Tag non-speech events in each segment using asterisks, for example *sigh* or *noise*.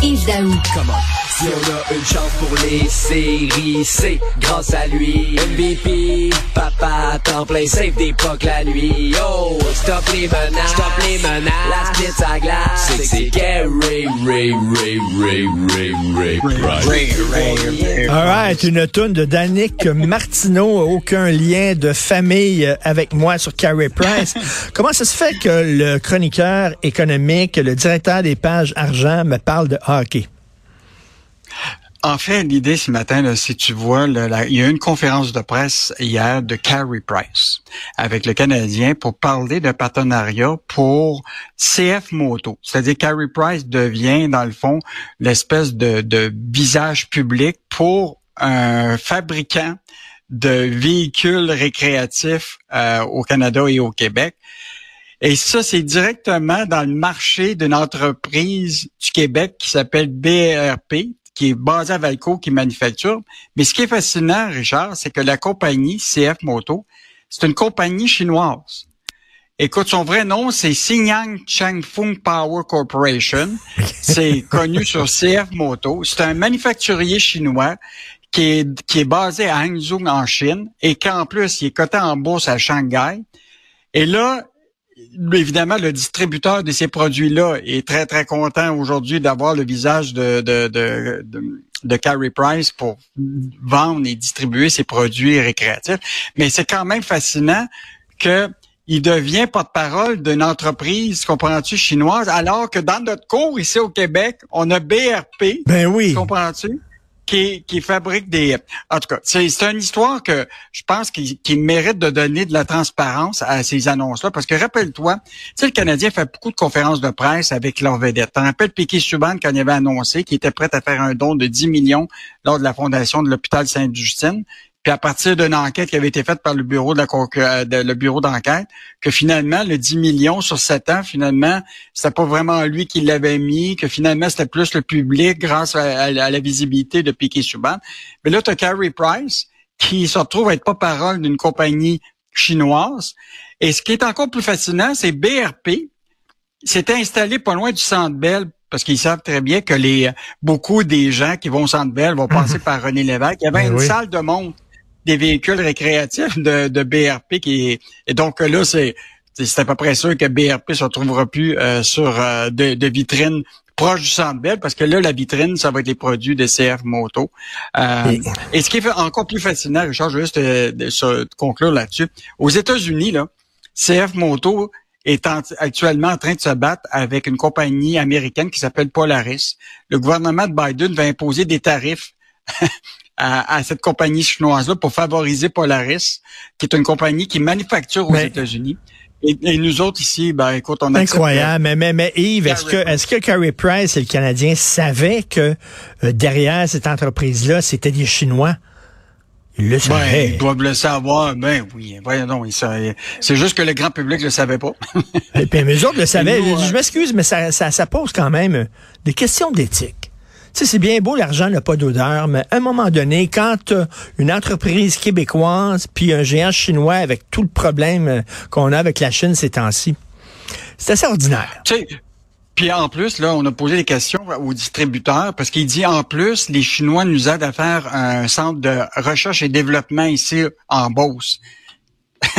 Yves Daou. Si on a une chance pour les séries, c'est grâce à lui. MVP, papa, temps plein, save des pucks la nuit. Oh, stop les menaces, stop les menaces. La split à glace, c'est c'est Gary, Ray, Ray, Ray, Ray, Ray, Ray, Ray. All right, une toune de Danick Martineau, aucun lien de famille avec moi sur Carey Price. Comment ça se fait que le chroniqueur économique, le directeur des pages argent me parle de hockey? En fait, l'idée ce matin, là, si tu vois, il y a eu une conférence de presse hier de Carey Price avec le Canadien pour parler d'un partenariat pour CF Moto. C'est-à-dire Carey Price devient, dans le fond, l'espèce de, de visage public pour un fabricant de véhicules récréatifs euh, au Canada et au Québec. Et ça, c'est directement dans le marché d'une entreprise du Québec qui s'appelle BRP, qui est basée à Valco, qui manufacture. Mais ce qui est fascinant, Richard, c'est que la compagnie CF Moto, c'est une compagnie chinoise. Écoute, son vrai nom, c'est Xinjiang Changfeng Power Corporation. C'est connu sur CF Moto. C'est un manufacturier chinois qui est, qui est basé à Hangzhou, en Chine, et qu'en plus, il est coté en bourse à Shanghai. Et là, évidemment, le distributeur de ces produits-là est très, très content aujourd'hui d'avoir le visage de, de, de, de, de Carey Price pour vendre et distribuer ses produits récréatifs. Mais c'est quand même fascinant que il devient porte-parole d'une entreprise, comprends-tu, chinoise, alors que dans notre cours ici au Québec, on a BRP, Ben oui. comprends-tu? Qui, qui fabrique des... En tout cas, c'est une histoire que je pense qui, qui mérite de donner de la transparence à ces annonces-là. Parce que rappelle-toi, tu sais, le Canadien fait beaucoup de conférences de presse avec leurs vedettes. T'en rappelles Piquet Subban quand il avait annoncé qu'il était prêt à faire un don de 10 millions lors de la fondation de l'hôpital Sainte-Justine? Puis à partir d'une enquête qui avait été faite par le bureau de la euh, de- le bureau d'enquête, que finalement le 10 millions sur 7 ans, finalement, c'était pas vraiment lui qui l'avait mis, que finalement c'était plus le public grâce à, à- à la visibilité de Piquet Subban. Mais là, tu as Carey Price qui se retrouve à être pas parole d'une compagnie chinoise. Et ce qui est encore plus fascinant, c'est BRP s'était installé pas loin du Centre Bell parce qu'ils savent très bien que les beaucoup des gens qui vont au Centre Bell vont passer par René Lévesque. Il y avait Ben une oui. salle de montre des véhicules récréatifs de, de BRP qui est, et donc là c'est c'est à peu près sûr que BRP se retrouvera plus euh, sur euh, de, de vitrines proches du Centre Bell parce que là la vitrine ça va être les produits de CF Moto. Euh, Et- et ce qui est encore plus fascinant, Richard, je veux juste euh, de- sur- conclure là-dessus. Aux États-Unis, là, CF Moto est en- actuellement en train de se battre avec une compagnie américaine qui s'appelle Polaris. Le gouvernement de Biden va imposer des tarifs à, à cette compagnie chinoise-là pour favoriser Polaris, qui est une compagnie qui manufacture aux Mais- États-Unis. Et, et nous autres ici, ben écoute, on accepte- Incroyable. Mais, mais, mais Yves, est-ce que, est-ce que Carey Price et le Canadien savaient que euh, derrière cette entreprise-là, c'était des Chinois? Ils le Ben, ils doivent le savoir. Ben oui, voyons sa- c'est juste que le grand public le savait pas. Et puis, mais eux autres le savaient. *laughs* nous, Je euh, m'excuse, mais ça, ça, ça pose quand même des questions d'éthique. Sais, c'est bien beau, l'argent n'a pas d'odeur, mais à un moment donné, quand t'as une entreprise québécoise puis un géant chinois avec tout le problème euh, qu'on a avec la Chine ces temps-ci, c'est assez ordinaire. Puis en plus, là, on a posé des questions aux distributeurs parce qu'il dit en plus, les Chinois nous aident à faire un centre de recherche et développement ici en Beauce. *laughs*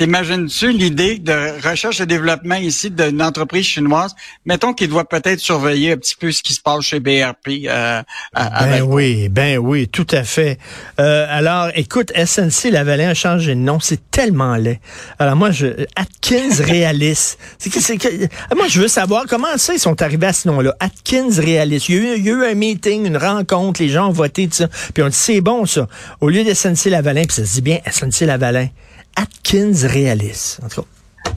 T'imagines-tu l'idée de recherche et développement ici d'une entreprise chinoise? Mettons qu'il doit peut-être surveiller un petit peu ce qui se passe chez BRP. Euh, à- Ben oui, ben oui, tout à fait. Euh, alors, écoute, SNC Lavalin a changé de nom, c'est tellement laid. Alors moi, je Atkins *laughs* Realis. C'est que, c'est que, moi, je veux savoir comment ça ils sont arrivés à ce nom-là. Atkins Realis. Il y, a eu, il y a eu un meeting, une rencontre, les gens ont voté, tout ça. Puis on dit c'est bon ça. Au lieu de SNC Lavalin, puis ça se dit bien SNC Lavalin. Atkins Realis. En tout cas.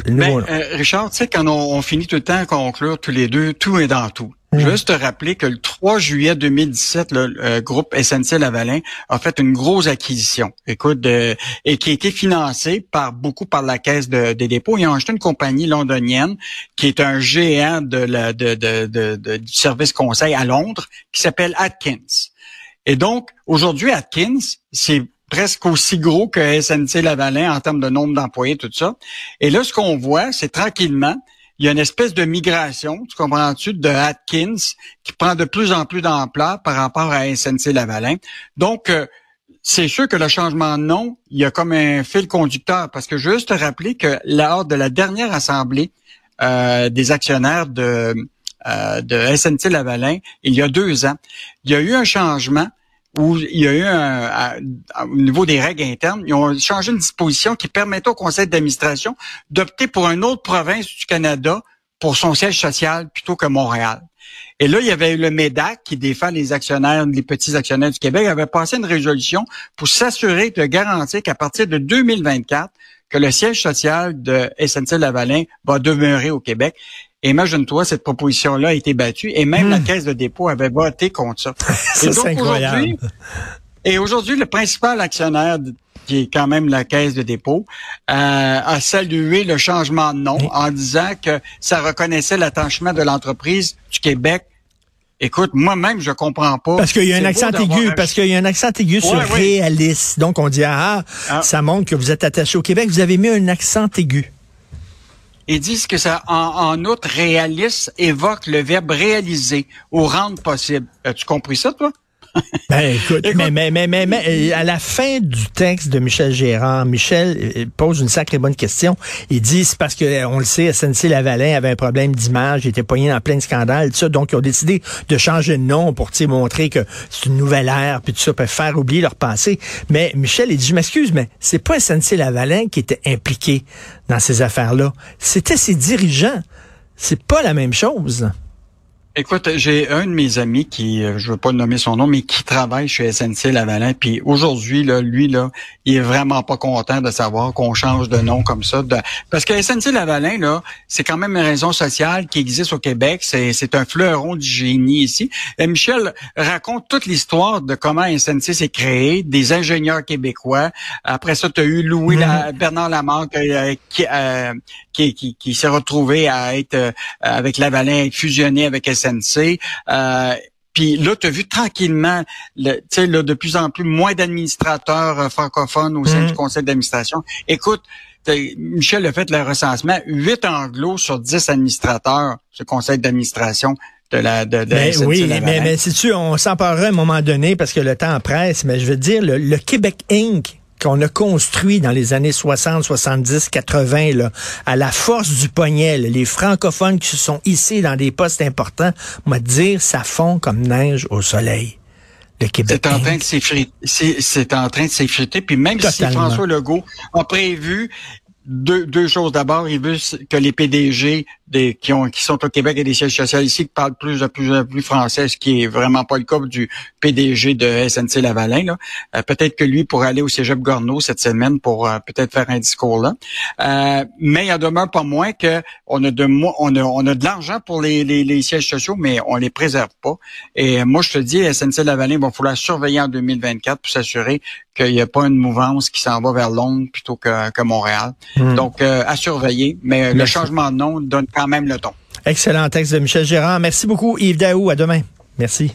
Ben, euh, Richard, tu sais, quand on, on finit tout le temps à conclure tous les deux, tout est dans tout. Je veux juste te rappeler que le 3 juillet 2017, le, le groupe SNC Lavalin a fait une grosse acquisition, écoute, de- et qui a été financée par beaucoup par la Caisse de- des dépôts. Ils ont acheté une compagnie londonienne qui est un géant de la, de- de- du service conseil à Londres, qui s'appelle Atkins. Et donc, aujourd'hui, Atkins, c'est presque aussi gros que SNC Lavalin en termes de nombre d'employés, tout ça. Et là, ce qu'on voit, c'est tranquillement, il y a une espèce de migration, tu comprends-tu, de Atkins qui prend de plus en plus d'ampleur par rapport à SNC-Lavalin. Donc, euh, c'est sûr que le changement de nom, il y a comme un fil conducteur, parce que juste te rappeler que lors de la dernière assemblée euh, des actionnaires de, euh, de SNC-Lavalin, il y a deux ans, il y a eu un changement où il y a eu un, au niveau des règles internes, ils ont changé une disposition qui permettait au conseil d'administration d'opter pour une autre province du Canada pour son siège social plutôt que Montréal. Et là, il y avait eu le MEDAC qui défend les actionnaires, les petits actionnaires du Québec, avait passé une résolution pour s'assurer de garantir qu'à partir de 2024, que le siège social de SNC-Lavalin va demeurer au Québec. Imagine-toi, cette proposition-là a été battue et même la hmm. Caisse de dépôt avait voté contre ça. *laughs* ça c'est incroyable. Et aujourd'hui, le principal actionnaire qui est quand même la caisse de dépôt, euh, a salué le changement de nom en disant que ça reconnaissait l'attachement de l'entreprise du Québec Écoute, moi-même, je comprends pas. Parce qu'il y a un accent aigu, parce qu'il y a un accent aigu sur réaliste. Donc, on dit, ah, ah, ça montre que vous êtes attaché au Québec. Vous avez mis un accent aigu. Ils disent que ça, en, en outre, réaliste évoque le verbe réaliser ou rendre possible. As-tu compris ça, toi? *laughs* Ben, écoute, mais, mais, mais, mais, euh, à la fin du texte de Michel Gérard, Michel euh, pose une sacrée bonne question. Il dit, c'est parce que, euh, on le sait, SNC-Lavalin avait un problème d'image, il était poigné dans plein de scandales, tout ça, donc ils ont décidé de changer de nom pour montrer que c'est une nouvelle ère, puis tout ça, pour faire oublier leur passé. Mais Michel, il dit, je m'excuse, mais c'est pas SNC-Lavalin qui était impliqué dans ces affaires-là. C'était ses dirigeants. C'est pas la même chose. Écoute, j'ai un de mes amis qui, euh, je veux pas nommer son nom, mais qui travaille chez SNC Lavalin. Puis aujourd'hui, là, lui, là, il est vraiment pas content de savoir qu'on change de nom comme ça. Parce que SNC Lavalin, là, c'est quand même une raison sociale qui existe au Québec. C'est un fleuron du génie ici. Et Michel raconte toute l'histoire de comment SNC s'est créé, des ingénieurs québécois. Après ça, tu as eu Louis la, mm-hmm. Bernard Lamarck euh, qui, euh, qui, qui, qui s'est retrouvé à être avec Lavalin, fusionné avec SNC SNC. Euh, puis là, tu as vu tranquillement, tu sais, de plus en plus moins d'administrateurs euh, francophones au sein mhm. du conseil d'administration. Écoute, Michel a fait le recensement, 8 anglos sur 10 administrateurs, ce conseil d'administration de la de, de mais, Oui, mais, mais si tu on s'emparerait à un moment donné parce que le temps presse, mais je veux dire, le, le Québec Inc., qu'on a construit dans les années 60, 70, 80, là, à la force du poignet, les francophones qui se sont ici dans des postes importants, on va dire, ça fond comme neige au soleil. Le Québec. C'est en train de s'effriter. C'est en train de s'effriter. Puis même si François Legault a prévu deux, deux choses. D'abord, il veut que les PDG des, qui, ont, qui sont au Québec et des sièges sociaux ici qui parlent plus de plus en plus français, ce qui est vraiment pas le cas du PDG de SNC Lavalin. Euh, peut-être que lui pourrait aller au Cégep Gorneau cette semaine pour euh, peut-être faire un discours là. Euh, mais il en demeure pas moins que on a de on a, on a de l'argent pour les, les, les, sièges sociaux, mais on les préserve pas. Et moi, je te dis, SNC Lavalin va falloir surveiller en 2024 pour s'assurer qu'il n'y a pas une mouvance qui s'en va vers Londres plutôt que, que Montréal. Hmm. Donc, euh, à surveiller. Mais le changement de nom donne Excellent texte de Michel Gérard. Merci beaucoup, Yves Daou. À demain. Merci.